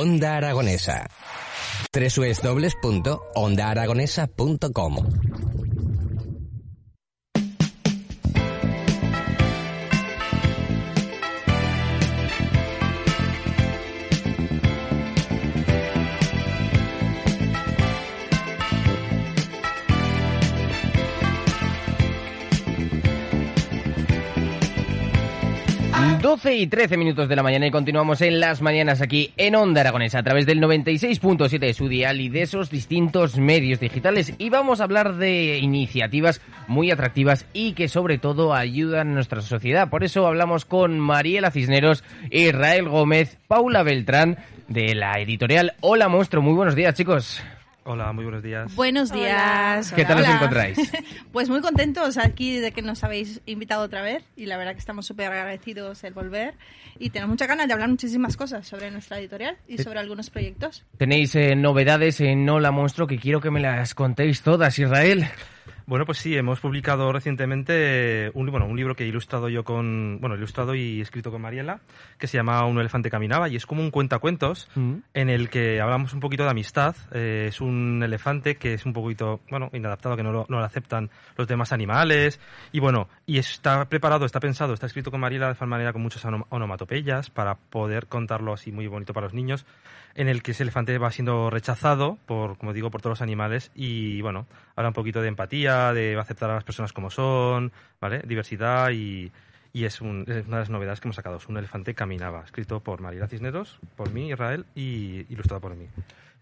Onda Aragonesa. www.ondaaragonesa.com 12 y 13 minutos de la mañana y continuamos en las mañanas aquí en Onda Aragonesa a través del 96.7 de su dial y de esos distintos medios digitales y vamos a hablar de iniciativas muy atractivas y que sobre todo ayudan a nuestra sociedad. Por eso hablamos con Mariela Cisneros, Israel Gómez, Paula Beltrán de la editorial Hola Monstruo. Muy buenos días chicos. Hola, muy buenos días. Buenos días. ¿Qué Hola, tal os hola. encontráis? Pues muy contentos aquí de que nos habéis invitado otra vez y la verdad que estamos súper agradecidos el volver y tenemos muchas ganas de hablar muchísimas cosas sobre nuestra editorial y sobre algunos proyectos. Tenéis eh, novedades en Hola Monstruo que quiero que me las contéis todas, Israel. Bueno, pues sí, hemos publicado recientemente un, bueno, un libro que he ilustrado yo con, bueno, ilustrado y escrito con Mariela, que se llama Un elefante caminaba y es como un cuentacuentos Mm. en el que hablamos un poquito de amistad. Eh, es un elefante que es un poquito, bueno, inadaptado, que no lo, no lo aceptan los demás animales y bueno, y está preparado, está pensado, está escrito con Mariela de forma manera con muchas onom- onomatopeyas para poder contarlo así muy bonito para los niños en el que ese elefante va siendo rechazado por, como digo, por todos los animales y bueno, habla un poquito de empatía, de aceptar a las personas como son, ¿vale? Diversidad y, y es, un- es una de las novedades que hemos sacado. Es un elefante caminaba, escrito por Mariela Cisneros, por mí, Israel, y ilustrado por mí.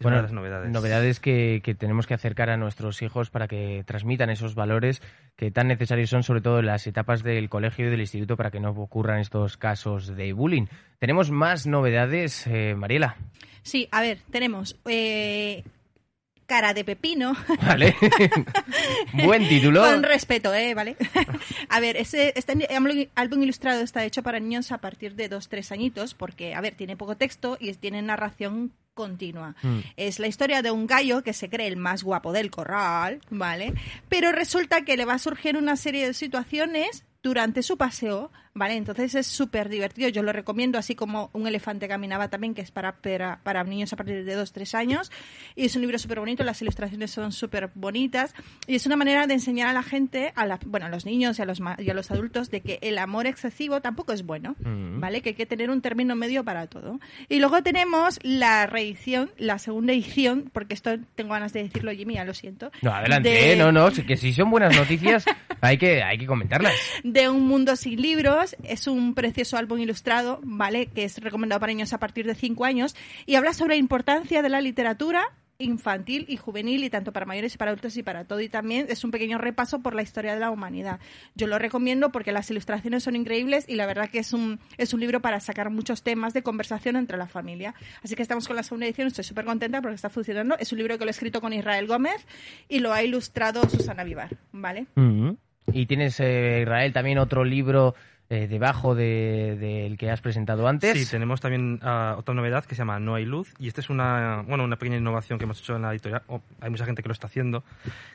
Es una de las novedades. novedades que, que tenemos que acercar a nuestros hijos para que transmitan esos valores que tan necesarios son, sobre todo en las etapas del colegio y del instituto, para que no ocurran estos casos de bullying. Tenemos más novedades, eh, Mariela. Sí, a ver, tenemos eh, Cara de Pepino. Vale. Buen título. Con respeto, ¿eh? ¿Vale? a ver, ese, este álbum- ilustrado está hecho para niños a partir de 2-3 añitos porque, a ver, tiene poco texto y tiene narración continua. Mm. Es la historia de un gallo que se cree el más guapo del corral, ¿vale? Pero resulta que le va a surgir una serie de situaciones durante su paseo, ¿vale? Entonces es súper divertido, yo lo recomiendo, así como Un elefante caminaba también, que es para, para, para niños a partir de 2-3 años, y es un libro súper bonito, las ilustraciones son súper bonitas, y es una manera de enseñar a la gente, a la, bueno, a los niños y a los, y a los adultos, de que el amor excesivo tampoco es bueno. ¿vale? Que hay que tener un término medio para todo. Y luego tenemos la reedición, la segunda edición, porque esto tengo ganas de decirlo, Jimmy, ya lo siento. No, adelante, de- eh, no, no, que si son buenas noticias hay que, hay que comentarlas. de Un Mundo Sin Libros. Es un precioso álbum ilustrado, ¿vale? Que es recomendado para niños a partir de 5 años y habla sobre la importancia de la literatura infantil y juvenil y tanto para mayores y para adultos y para todo y también es un pequeño repaso por la historia de la humanidad. Yo lo recomiendo porque las ilustraciones son increíbles y la verdad que es un es un libro para sacar muchos temas de conversación entre la familia. Así que estamos con la segunda edición, estoy súper contenta porque está funcionando. Es un libro que lo he escrito con Israel Gómez y lo ha ilustrado Susana Vivar, ¿vale? Mm. Y tienes, eh, Israel, también otro libro eh, debajo de- del que has presentado antes. Sí, tenemos también ah, otra novedad que se llama No hay luz y esta es una, bueno, una pequeña innovación que hemos hecho en la editorial. o hay mucha gente que lo está haciendo.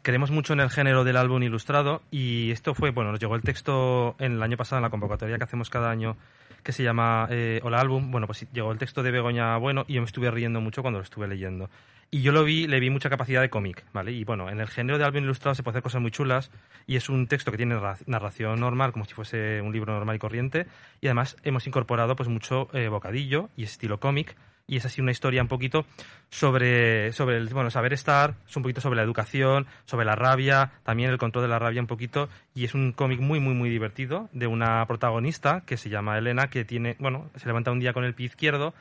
Queremos mucho en el género del álbum ilustrado y esto fue, bueno, nos llegó el texto en el año pasado en la convocatoria que hacemos cada año que se llama eh, Hola Álbum. Bueno, pues llegó el texto de Begoña Bueno y yo me estuve riendo mucho cuando lo estuve leyendo. Y yo lo vi, le vi mucha capacidad de cómic, ¿vale? Y bueno, en el género de álbum ilustrado se puede hacer cosas muy chulas y es un texto que tiene narra- narración normal, como si fuese un libro normal y corriente. Y además hemos incorporado pues mucho eh, bocadillo y estilo cómic. Y es así una historia un poquito sobre, sobre el bueno, saber estar, es un poquito sobre la educación, sobre la rabia, también el control de la rabia un poquito. Y es un cómic muy, muy, muy divertido de una protagonista que se llama Elena, que tiene, bueno, se levanta un día con el pie izquierdo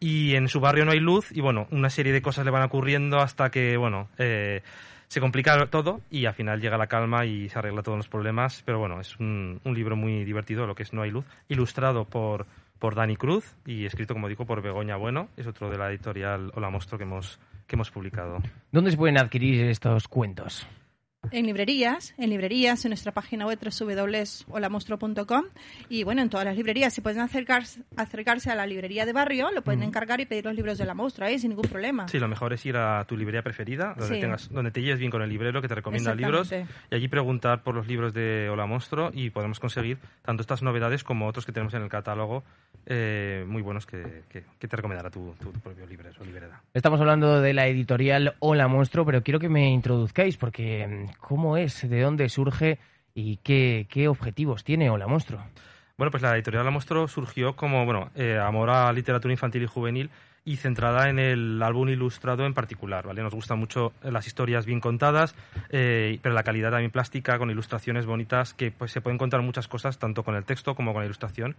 y en su barrio no hay luz y bueno, una serie de cosas le van ocurriendo hasta que, bueno, eh, se complica todo y al final llega la calma y se arregla todos los problemas, pero bueno, es un, un libro muy divertido, lo que es No hay luz, ilustrado por, por Dani Cruz y escrito, como digo, por Begoña Bueno. Es otro de la editorial Hola Monstruo que hemos, que hemos publicado. ¿Dónde se pueden adquirir estos cuentos? En librerías, en librerías, en nuestra página web www.holamonstruo.com y bueno, en todas las librerías. Si pueden acercarse, acercarse a la librería de barrio, lo pueden encargar y pedir los libros de la monstrua ahí sin ningún problema. Sí, lo mejor es ir a tu librería preferida, donde, Sí. tengas, donde te lleves bien con el librero que te recomienda libros y allí preguntar por los libros de Hola Monstruo y podemos conseguir tanto estas novedades como otros que tenemos en el catálogo eh, muy buenos que, que- que te recomendará tu, tu- tu propio librero o librera. Estamos hablando de la editorial Hola Monstruo, pero quiero que me introduzcáis porque mm, ¿cómo es? ¿De dónde surge? ¿Y qué, objetivos tiene Hola Monstruo? Bueno, pues la editorial La Monstruo surgió como, bueno, eh, amor a literatura infantil y juvenil y centrada en el álbum ilustrado en particular, ¿vale? Nos gustan mucho las historias bien contadas, eh, pero la calidad también plástica, con ilustraciones bonitas, que pues se pueden contar muchas cosas, tanto con el texto como con la ilustración,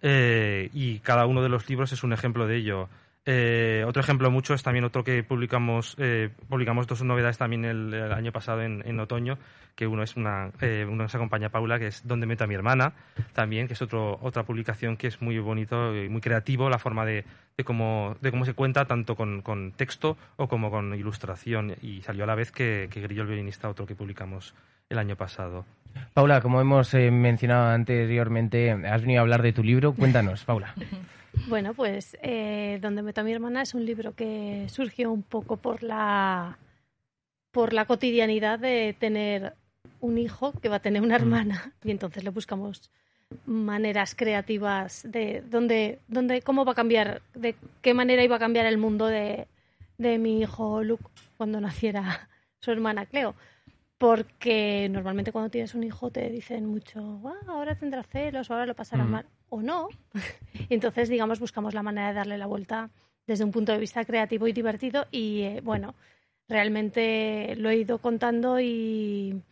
eh, y cada uno de los libros es un ejemplo de ello. Eh, otro ejemplo mucho es también otro que publicamos, eh, publicamos dos novedades también el, el año pasado en, en otoño, que uno es una, eh, uno nos acompaña Paula, que es Donde meto a mi hermana, también, que es otro, otra publicación que es muy bonito y muy creativo, la forma de, de cómo, de cómo se cuenta, tanto con, con texto o como con ilustración, y salió a la vez que, que Grillo el violinista, otro que publicamos el año pasado. Paula, como hemos eh, mencionado anteriormente, has venido a hablar de tu libro. Cuéntanos, Paula. Bueno, pues eh, Donde meto a mi hermana es un libro que surgió un poco por la por la cotidianidad de tener un hijo que va a tener una hermana y entonces le buscamos maneras creativas de dónde, dónde cómo va a cambiar, de qué manera iba a cambiar el mundo de, de mi hijo Luke cuando naciera su hermana Cleo. Porque normalmente cuando tienes un hijo te dicen mucho, "Ah, ahora tendrá celos, ahora lo pasará Mm. mal, o no. Entonces, digamos, buscamos la manera de darle la vuelta desde un punto de vista creativo y divertido. Y eh, bueno, realmente lo he ido contando y,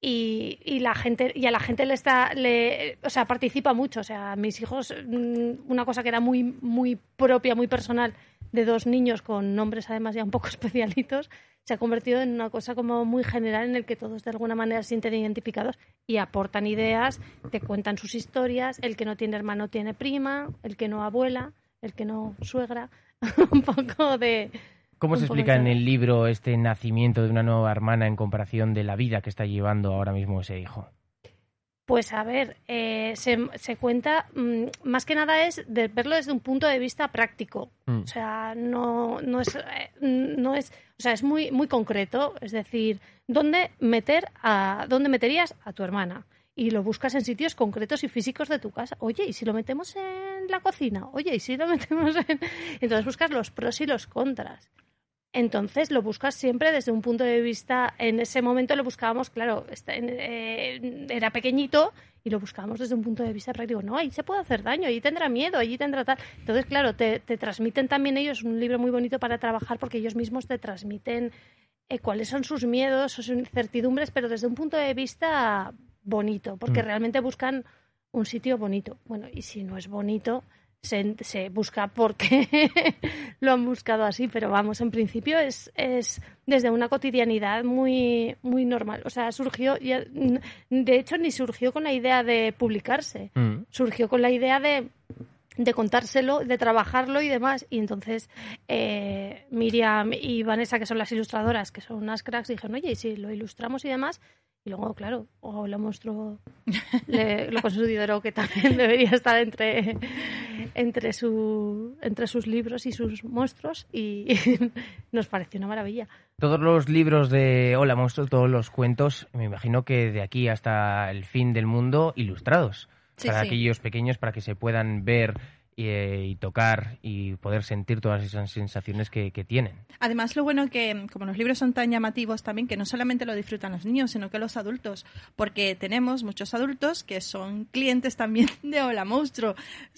y, y la gente y a la gente le está le, o sea participa mucho o sea mis hijos mm, una cosa que era muy muy propia muy personal de dos niños con nombres además ya un poco especialitos se ha convertido en una cosa como muy general en el que todos de alguna manera se sienten identificados y aportan ideas te cuentan sus historias el que no tiene hermano tiene prima el que no abuela el que no suegra un poco de ¿Cómo se explica en el libro este nacimiento de una nueva hermana en comparación de la vida que está llevando ahora mismo ese hijo? Pues a ver, eh, se, se cuenta, mm, más que nada es de verlo desde un punto de vista práctico. Mm. O sea, no, no es, eh, no es, o sea, es muy, muy concreto. Es decir, ¿dónde meter a, dónde meterías a tu hermana? Y lo buscas en sitios concretos y físicos de tu casa. Oye, ¿y si lo metemos en la cocina? Oye, ¿y si lo metemos en...? Entonces buscas los pros y los contras. Entonces lo buscas siempre desde un punto de vista, en ese momento lo buscábamos, claro, eh, era pequeñito y lo buscábamos desde un punto de vista práctico. No, ahí se puede hacer daño, allí tendrá miedo, allí tendrá tal. Entonces, claro, te, te transmiten también ellos un libro muy bonito para trabajar porque ellos mismos te transmiten eh, cuáles son sus miedos, sus incertidumbres, pero desde un punto de vista bonito, porque Mm. realmente buscan un sitio bonito. Bueno, y si no es bonito, se, se busca porque lo han buscado así, pero vamos, en principio es, es desde una cotidianidad muy, muy normal. O sea, surgió, ya- de hecho, ni surgió con la idea de publicarse, Mm. surgió con la idea de, de contárselo, de trabajarlo y demás. Y entonces eh, Miriam y Vanessa, que son las ilustradoras, que son unas cracks, dijeron, oye, ¿y si lo ilustramos y demás? Y luego, claro, o lo monstruo le, lo considero que también debería estar entre, entre, su, entre sus libros y sus monstruos y nos pareció una maravilla. Todos los libros de Hola Monstruo, todos los cuentos, me imagino que de aquí hasta el fin del mundo, ilustrados. Sí, para sí. aquellos pequeños, para que se puedan ver eh, y tocar y poder sentir todas esas sensaciones que, que tienen. Además, lo bueno que, como los libros son tan llamativos también, que no solamente lo disfrutan los niños, sino que los adultos, porque tenemos muchos adultos que son clientes también de Hola Monstruo,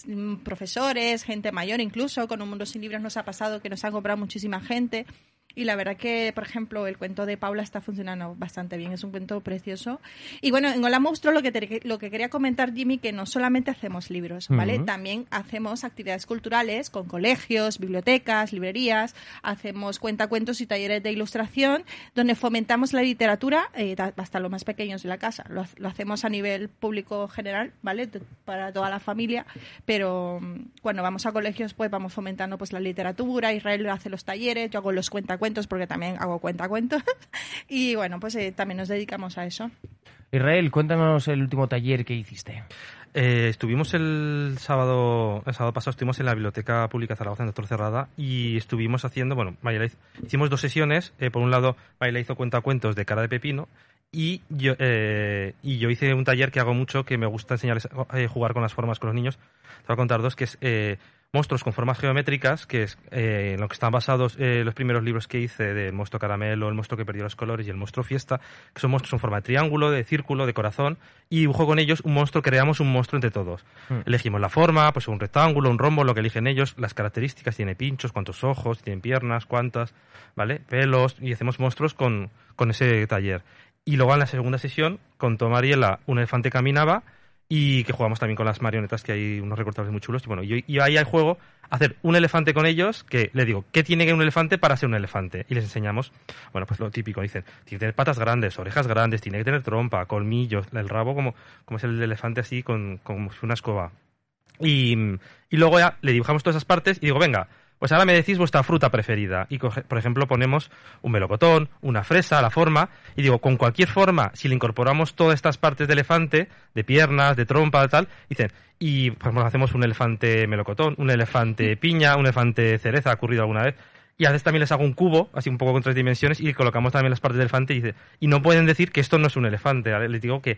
mm, profesores, gente mayor incluso, con Un Mundo Sin Libros nos ha pasado que nos han comprado muchísima gente. Y la verdad que, por ejemplo, el cuento de Paula está funcionando bastante bien, es un cuento precioso. Y bueno, en Hola Monstruo lo que, te- lo que quería comentar, Jimmy, que no solamente hacemos libros, ¿vale? También hacemos actividades culturales con colegios, bibliotecas, librerías, hacemos cuentacuentos y talleres de ilustración, donde fomentamos la literatura eh, hasta los más pequeños de la casa. Lo, ha- lo hacemos a nivel público general, ¿vale? Para toda la familia, pero mm, cuando vamos a colegios, pues vamos fomentando pues la literatura, Israel hace los talleres, yo hago los cuentacuentos porque también hago cuentacuentos y bueno, pues eh, también nos dedicamos a eso. Israel, cuéntanos el último taller que hiciste. Eh, estuvimos el sábado, el sábado pasado, estuvimos en la Biblioteca Pública de Zaragoza, en Doctor Cerrada, y estuvimos haciendo, bueno, Mayela hizo- hicimos dos sesiones. eh, por un lado, Mayela hizo cuentacuentos de cara de pepino, y yo, eh, y yo hice un taller que hago mucho, que me gusta enseñarles a eh, jugar con las formas con los niños. Te voy a contar dos, que es eh, monstruos con formas geométricas, que es eh, en lo que están basados eh, los primeros libros que hice del monstruo caramelo, el monstruo que perdió los colores y el monstruo fiesta, que son monstruos en forma de triángulo, de círculo, de corazón, y dibujo con ellos un monstruo, creamos un monstruo entre todos. Mm. Elegimos la forma, pues un rectángulo, un rombo, lo que eligen ellos, las características, tiene pinchos, cuántos ojos, tiene piernas, cuántas, ¿vale? Pelos, y hacemos monstruos con, con ese taller. Y luego en la segunda sesión, contó Mariela, un elefante caminaba, y que jugamos también con las marionetas, que hay unos recortables muy chulos. Y bueno, y, y ahí hay juego, hacer un elefante con ellos, que le digo, ¿qué tiene que un elefante para ser un elefante? Y les enseñamos, bueno, pues lo típico, dicen, tiene que tener patas grandes, orejas grandes, tiene que tener trompa, colmillos, el rabo como, como es el elefante así, con, como una escoba. Y, y luego ya le dibujamos todas esas partes y digo, venga, pues ahora me decís vuestra fruta preferida. Y, por ejemplo, ponemos un melocotón, una fresa, la forma, y digo, con cualquier forma, si le incorporamos todas estas partes de elefante, de piernas, de trompa, tal, dicen, y por ejemplo, hacemos un elefante melocotón, un elefante piña, un elefante cereza, ha ocurrido alguna vez. Y a veces también les hago un cubo, así un poco con tres dimensiones, y colocamos también las partes del elefante y dice, y no pueden decir que esto no es un elefante. Les digo que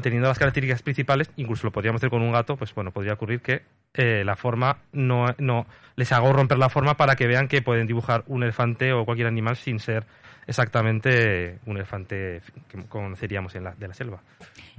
teniendo las características principales, incluso lo podríamos hacer con un gato, pues bueno, podría ocurrir que eh, la forma no, no les hago romper la forma para que vean que pueden dibujar un elefante o cualquier animal sin ser exactamente un elefante que conoceríamos en la, de la selva.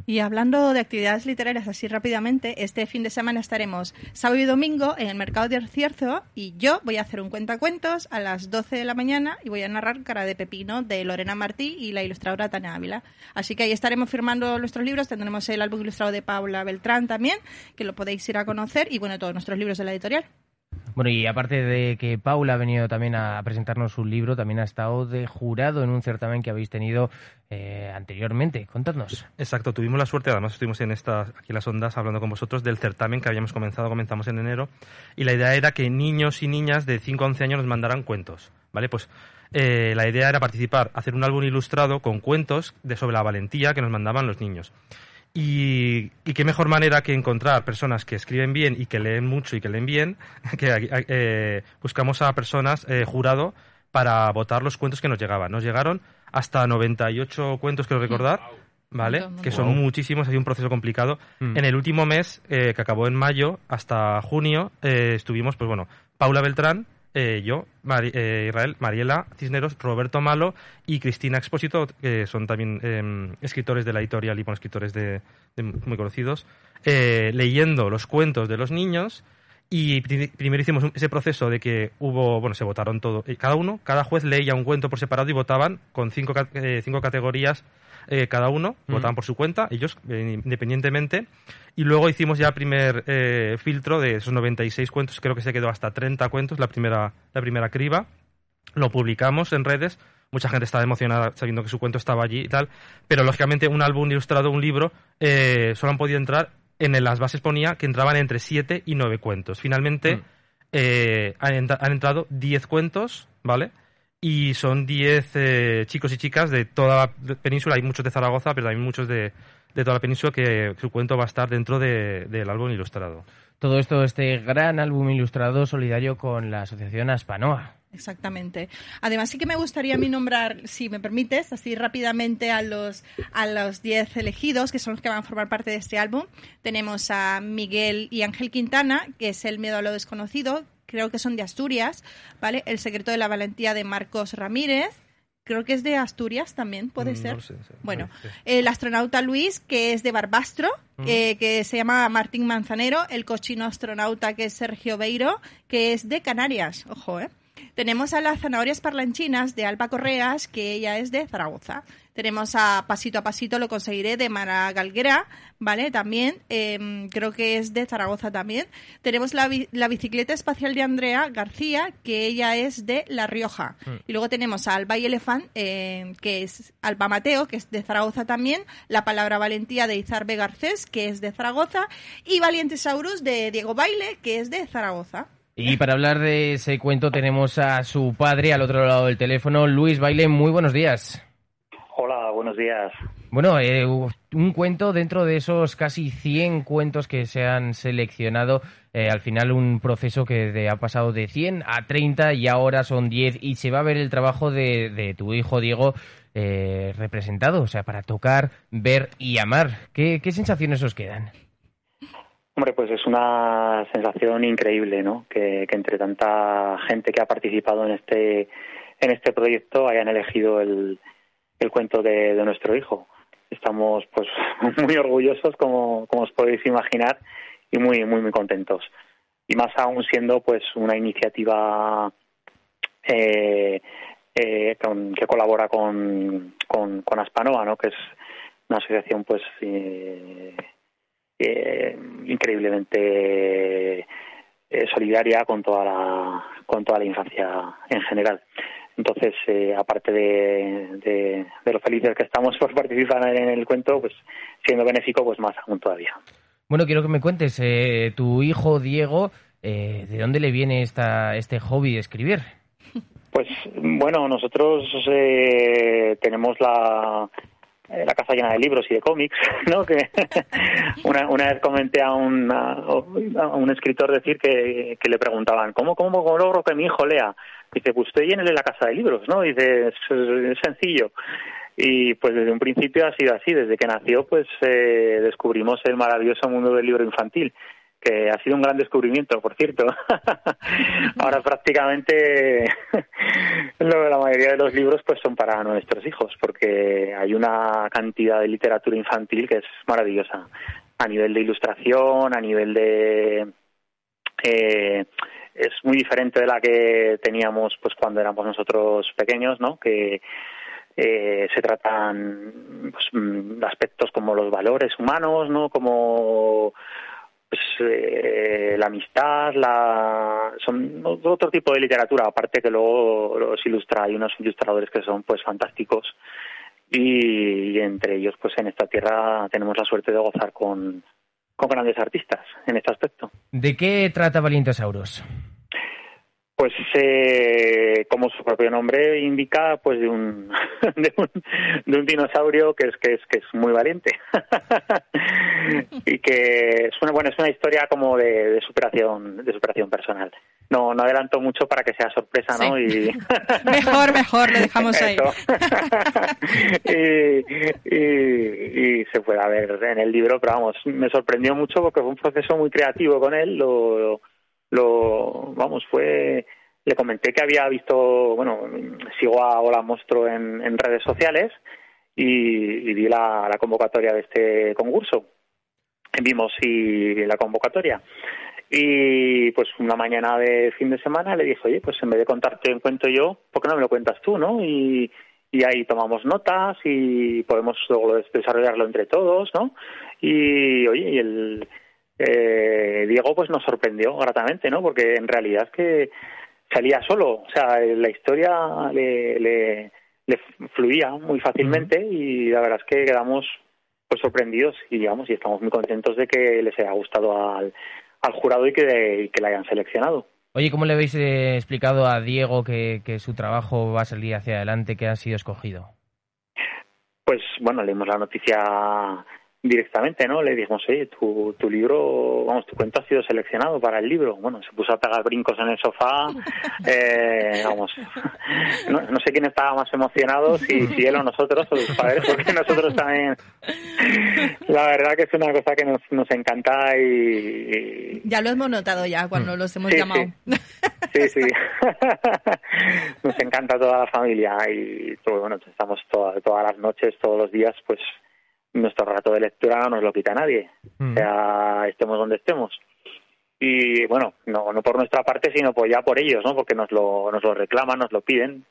Y hablando de actividades literarias así rápidamente, este fin de semana estaremos sábado y domingo en el Mercado de Cierzo y yo voy a hacer un cuentacuentos a las 12 de la mañana y voy a narrar Cara de Pepino de Lorena Martí y la ilustradora Tania Ávila. Así que ahí estaremos firmando nuestros libros, tendremos el álbum ilustrado de Paula Beltrán también, que lo podéis ir a conocer y bueno, todos nuestros libros de la editorial. Bueno, y aparte de que Paula ha venido también a presentarnos un libro, también ha estado de jurado en un certamen que habéis tenido eh, anteriormente. Contadnos. Exacto, tuvimos la suerte, además estuvimos en estas, aquí en las ondas hablando con vosotros del certamen que habíamos comenzado, comenzamos en enero, y la idea era que niños y niñas de 5 a 11 años nos mandaran cuentos, ¿vale? Pues eh, la idea era participar, hacer un álbum ilustrado con cuentos de sobre la valentía que nos mandaban los niños. Y, y qué mejor manera que encontrar personas que escriben bien y que leen mucho y que leen bien, que eh, buscamos a personas, eh, jurado, para votar los cuentos que nos llegaban. Nos llegaron hasta 98 cuentos, creo recordar, ¿vale? Que son muchísimos, hay un proceso complicado. Mm. En el último mes, eh, que acabó en mayo, hasta junio, eh, estuvimos, pues bueno, Paula Beltrán, eh, yo, eh, Israel, Mariela Cisneros, Roberto Malo y Cristina Expósito, que son también eh, escritores de la editorial y bueno, escritores de, de muy conocidos, eh, leyendo los cuentos de los niños. Y pri- primero hicimos ese proceso de que hubo, bueno, se votaron todo, cada uno, cada juez leía un cuento por separado y votaban con cinco, eh, cinco categorías eh, cada uno, Mm. votaban por su cuenta, ellos eh, independientemente. Y luego hicimos ya el primer filtro de esos 96 cuentos, creo que se quedó hasta 30 cuentos, la primera, la primera criba. Lo publicamos en redes, mucha gente estaba emocionada sabiendo que su cuento estaba allí y tal, pero lógicamente un álbum ilustrado, un libro, solo han podido entrar, en las bases ponía que entraban entre 7 y 9 cuentos. Finalmente Mm. eh, han, entra- han entrado 10 cuentos, ¿vale? Y son 10 eh, chicos y chicas de toda la península, hay muchos de Zaragoza, pero también muchos de, de toda la península que su cuento va a estar dentro de- del álbum ilustrado. Todo esto, este gran álbum ilustrado solidario con la asociación Aspanoa. Exactamente. Además, sí que me gustaría a mí nombrar, si me permites, así rápidamente a los a los 10 elegidos, que son los que van a formar parte de este álbum. Tenemos a Miguel y Ángel Quintana, que es El miedo a lo desconocido, creo que son de Asturias, ¿vale? El secreto de la valentía de Marcos Ramírez, creo que es de Asturias también, puede Mm, ser. no lo sé, sí, Bueno, sí. el astronauta Luis, que es de Barbastro, eh, que se llama Martín Manzanero, el cochino astronauta, que es Sergio Beiro, que es de Canarias, ojo, ¿eh? Tenemos a las zanahorias parlanchinas de Alba Correas, que ella es de Zaragoza. Tenemos a Pasito a Pasito, lo conseguiré, de Mara Galguera, ¿vale? También, em, creo que es de Zaragoza también. Tenemos la, la, bicicleta espacial de Andrea García, que ella es de La Rioja. Mm. Y luego tenemos a Alba y Elefant, em, que es Alba Mateo, que es de Zaragoza también. La palabra valentía de Izarbe Garcés, que es de Zaragoza. Y Valientesaurus de Diego Baile, que es de Zaragoza. Y para hablar de ese cuento tenemos a su padre al otro lado del teléfono, Luis Baile. Muy buenos días. Hola, buenos días. Bueno, eh, un cuento dentro de esos casi 100 cuentos que se han seleccionado. Eh, al final un proceso que ha pasado de 100 a 30 y ahora son 10 y se va a ver el trabajo de, tu hijo Diego eh, representado, o sea, para tocar, ver y amar. ¿Qué, qué sensaciones os quedan? Hombre, pues es una sensación increíble, ¿no? Que, entre tanta gente que ha participado en este en este proyecto hayan elegido el, el cuento de, nuestro hijo. Estamos, pues, muy orgullosos, como, como os podéis imaginar, y muy muy muy contentos. Y más aún siendo, pues, una iniciativa eh, eh, que colabora con, con, con Aspanoa, ¿no? Que es una asociación, pues. Eh, eh, increíblemente eh, solidaria con toda la con toda la infancia en general. Entonces, eh, aparte de, de, de, lo felices que estamos por participar en el cuento, pues siendo benéfico, pues más aún todavía. Bueno, quiero que me cuentes, eh, tu hijo Diego, eh, ¿de dónde le viene esta, este hobby de escribir? Pues bueno, nosotros eh, tenemos la, la casa llena de libros y de cómics, ¿no? Que una, una vez comenté a un, a, un escritor decir que, que le preguntaban, ¿cómo, ¿cómo, logro que mi hijo lea? Dice, pues usted llénele la casa de libros, ¿no? Dice, es, sencillo. Y pues desde un principio ha sido así, desde que nació pues eh, descubrimos el maravilloso mundo del libro infantil que ha sido un gran descubrimiento, por cierto. Ahora prácticamente la mayoría de los libros pues son para nuestros hijos, porque hay una cantidad de literatura infantil que es maravillosa, a nivel de ilustración, a nivel de... Eh, es muy diferente de la que teníamos pues cuando éramos nosotros pequeños, ¿no? Que eh, se tratan pues, mm, aspectos como los valores humanos, ¿no? Como pues, eh, la amistad, la son otro tipo de literatura, aparte que luego los ilustra, hay unos ilustradores que son pues fantásticos y, entre ellos pues en esta tierra tenemos la suerte de gozar con, con grandes artistas en este aspecto. ¿De qué trata Valientosauros? Pues eh, como su propio nombre indica, pues de un, de un, de un dinosaurio que es que es que es muy valiente y que es una bueno es una historia como de, de, superación de superación personal. No no adelanto mucho para que sea sorpresa, ¿no? Y mejor mejor lo dejamos ahí. y, y, y, se puede ver en el libro, pero vamos me sorprendió mucho porque fue un proceso muy creativo con él. lo lo vamos fue le comenté que había visto bueno sigo a Hola Monstruo en, en redes sociales y, vi la, la, convocatoria de este concurso. Vimos y la convocatoria. Y pues una mañana de fin de semana le dije oye pues en vez de contarte un cuento yo ¿por qué no me lo cuentas tú no y y ahí tomamos notas y podemos luego desarrollarlo entre todos no y oye y el eh, Diego pues nos sorprendió gratamente, ¿no? Porque en realidad es que salía solo, o sea, la historia le, le, le fluía muy fácilmente y la verdad es que quedamos pues sorprendidos y digamos y estamos muy contentos de que les haya gustado al, al jurado y que, y que la hayan seleccionado. Oye, ¿cómo le habéis eh, explicado a Diego que, que su trabajo va a salir hacia adelante, que ha sido escogido? Pues bueno, leímos la noticia directamente, ¿no? Le dijimos, oye, tu, tu libro, vamos, tu cuento ha sido seleccionado para el libro. Bueno, se puso a pegar brincos en el sofá, eh, vamos, no, no, sé quién estaba más emocionado, si, si él o nosotros, o sus padres, porque nosotros también, la verdad que es una cosa que nos, nos encanta y, Ya lo hemos notado ya cuando los hemos llamado. Sí, sí. nos encanta toda la familia y, todo, bueno, estamos todas las noches, todos los días, pues nuestro rato de lectura no nos lo quita nadie, mm. sea estemos donde estemos. y bueno, no, no por nuestra parte, sino pues ya por ellos, ¿no? Porque nos lo, nos lo reclaman, nos lo piden.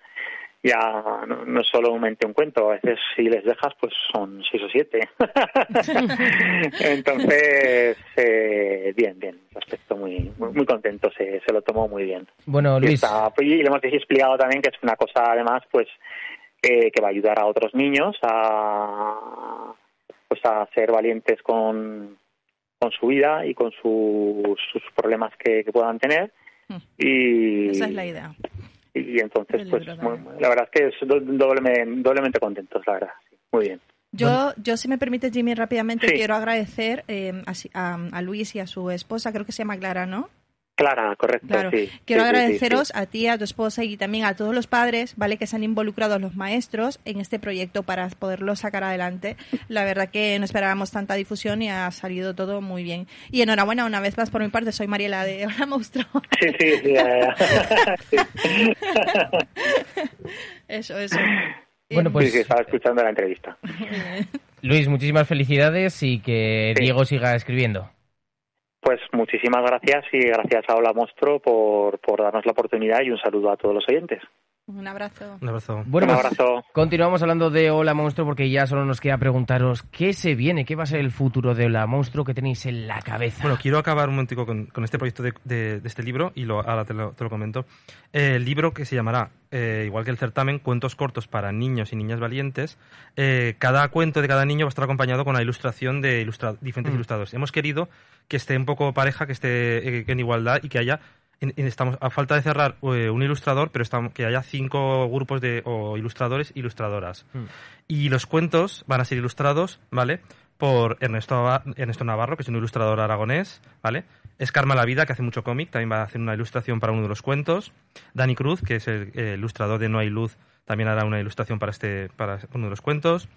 Ya no, no es solamente un cuento, a veces si les dejas, pues son seis o siete. Entonces, eh, bien, bien, aspecto muy, muy, muy contento, se, se lo tomó muy bien. Bueno, Y, Luis, está- y le hemos explicado también que es una cosa, además, pues eh, que va a ayudar a otros niños a pues a ser valientes con, con su vida y con sus, sus problemas que, que puedan tener Mm. y Esa es la idea. y entonces pues muy- la verdad es que es do- doblemente, doblemente contentos la verdad sí. muy bien Yo, yo, si me permite, Jimmy, rápidamente Sí. quiero agradecer eh, a Luis y a su esposa, creo que se llama Clara, ¿no? Clara correcto Claro. sí Quiero Sí, sí, sí, agradeceros sí. a ti, a tu esposa y también a todos los padres, ¿vale? Que se han involucrado los maestros en este proyecto para poderlo sacar adelante. La verdad que no esperábamos tanta difusión y ha salido todo muy bien. Y enhorabuena una vez más por mi parte, soy Mariela de Hola Monstruo. sí sí sí, ya, ya. Sí. Eso, eso. Bueno, pues- sí, sí, estaba escuchando la entrevista Luis, muchísimas felicidades y que Sí. Diego siga escribiendo. Pues muchísimas gracias y gracias a Hola Monstruo por, por darnos la oportunidad y un saludo a todos los oyentes. Un abrazo. Un abrazo. Bueno, un pues, abrazo. continuamos hablando de Hola Monstruo porque ya solo nos queda preguntaros qué se viene, qué va a ser el futuro de Hola Monstruo que tenéis en la cabeza. Bueno, quiero acabar un momentico con, con este proyecto de, de- de este libro y lo, ahora te lo, te lo comento. Eh, el libro que se llamará, eh, igual que el certamen, Cuentos cortos para niños y niñas valientes. Eh, cada cuento de cada niño va a estar acompañado con una ilustración de ilustra- diferentes Mm. ilustradores. Hemos querido que esté un poco pareja, que esté eh, en igualdad y que haya en- en- estamos a falta de cerrar eh, un ilustrador, pero estamos, que haya cinco grupos de o ilustradores e ilustradoras. Mm. Y los cuentos van a ser ilustrados, ¿vale? Por Ernesto, Ernesto Navarro, que es un ilustrador aragonés, ¿vale? Es Karma La Vida, que hace mucho cómic, también va a hacer una ilustración para uno de los cuentos. Dani Cruz, que es el eh, ilustrador de No hay luz, también hará una ilustración para este para uno de los cuentos.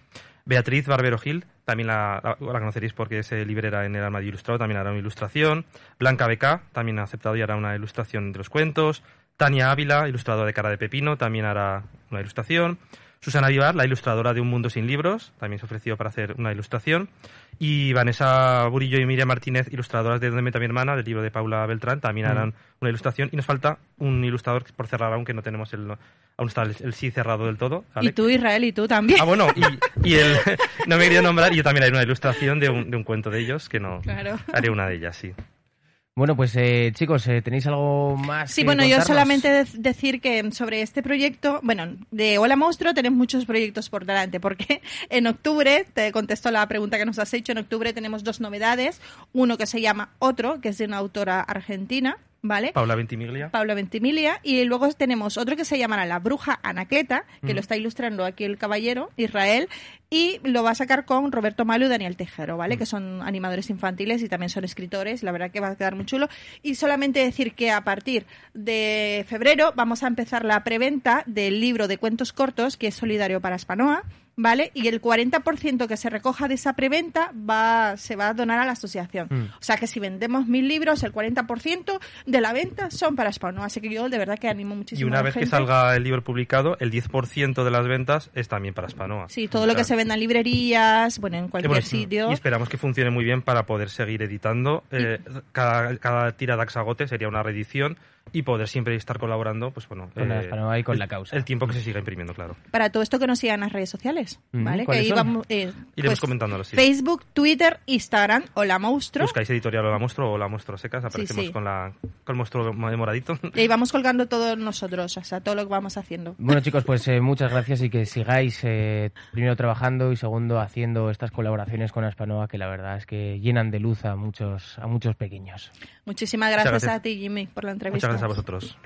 Beatriz Barbero Gil, también la, la- la conoceréis porque es eh, librera en el Armadio Ilustrado, también hará una ilustración. Blanca BK, también ha aceptado y hará una ilustración de los cuentos. Tania Ávila, ilustradora de Cara de Pepino, también hará una ilustración. Susana Vivar, la ilustradora de Un Mundo Sin Libros, también se ofreció para hacer una ilustración. Y Vanessa Burillo y Miriam Martínez, ilustradoras de Donde Meta mi hermana, del libro de Paula Beltrán, también Mm. harán una ilustración. Y nos falta un ilustrador por cerrar, aunque no tenemos el, aún está el, el sí cerrado del todo. ¿vale? Y tú, Israel, y tú también. Ah, bueno, y, y el, no me quería nombrar, y yo también haré una ilustración de un, de un cuento de ellos, que no, Claro. haré una de ellas, sí. Bueno, pues eh, chicos, eh, ¿tenéis algo más? Sí, que bueno, yo solamente de- decir que sobre este proyecto, bueno, de Hola Monstruo tenemos muchos proyectos por delante, porque en octubre, te contesto la pregunta que nos has hecho, en octubre tenemos dos novedades, uno que se llama Otro, que es de una autora argentina, ¿vale? Paula Ventimiglia. Pablo Ventimiglia y luego tenemos otro que se llamará La Bruja Anacleta, que Mm. lo está ilustrando aquí el caballero Israel y lo va a sacar con Roberto Malo y Daniel Tejero, ¿vale? Mm. Que son animadores infantiles y también son escritores, la verdad que va a quedar muy chulo. Y solamente decir que a partir de febrero vamos a empezar la preventa del libro de cuentos cortos que es solidario para Spanoa. ¿Vale? Y el 40% que se recoja de esa preventa va, se va a donar a la asociación. Mm. O sea que si vendemos mil libros, el 40% de la venta son para Spano. Así que yo de verdad que animo Y muchísimo una a la vez que salga el libro publicado, el 10% de las ventas es también para Spanoa. Sí, todo lo que se venda en librerías, bueno, en Y cualquier bueno, sitio. Y esperamos que funcione muy bien para poder seguir editando. Eh, cada, cada tira de Axagote sería una reedición y poder siempre estar colaborando, pues bueno, Con la eh, y con el- la causa. El tiempo que se siga imprimiendo, claro. Para todo esto que nos sigan en las redes sociales, Ujú, ¿vale? Que ¿cuáles ahí vamos, eh, Iremos pues, comentándolo, sí. Facebook, Twitter, Instagram, Hola Monstruo. Buscáis editorial o la monstruo o la monstruo secas, aparecemos sí. con, la, con el monstruo moradito. Y ahí vamos colgando todos nosotros, o sea, todo lo que vamos haciendo. Bueno chicos, pues eh, muchas gracias y que sigáis eh, primero trabajando y segundo haciendo estas colaboraciones con Aspanoa que la verdad es que llenan de luz a muchos a muchos pequeños. Muchísimas gracias, gracias. a ti, Jimmy, por la Muchas entrevista. Gracias a vosotros.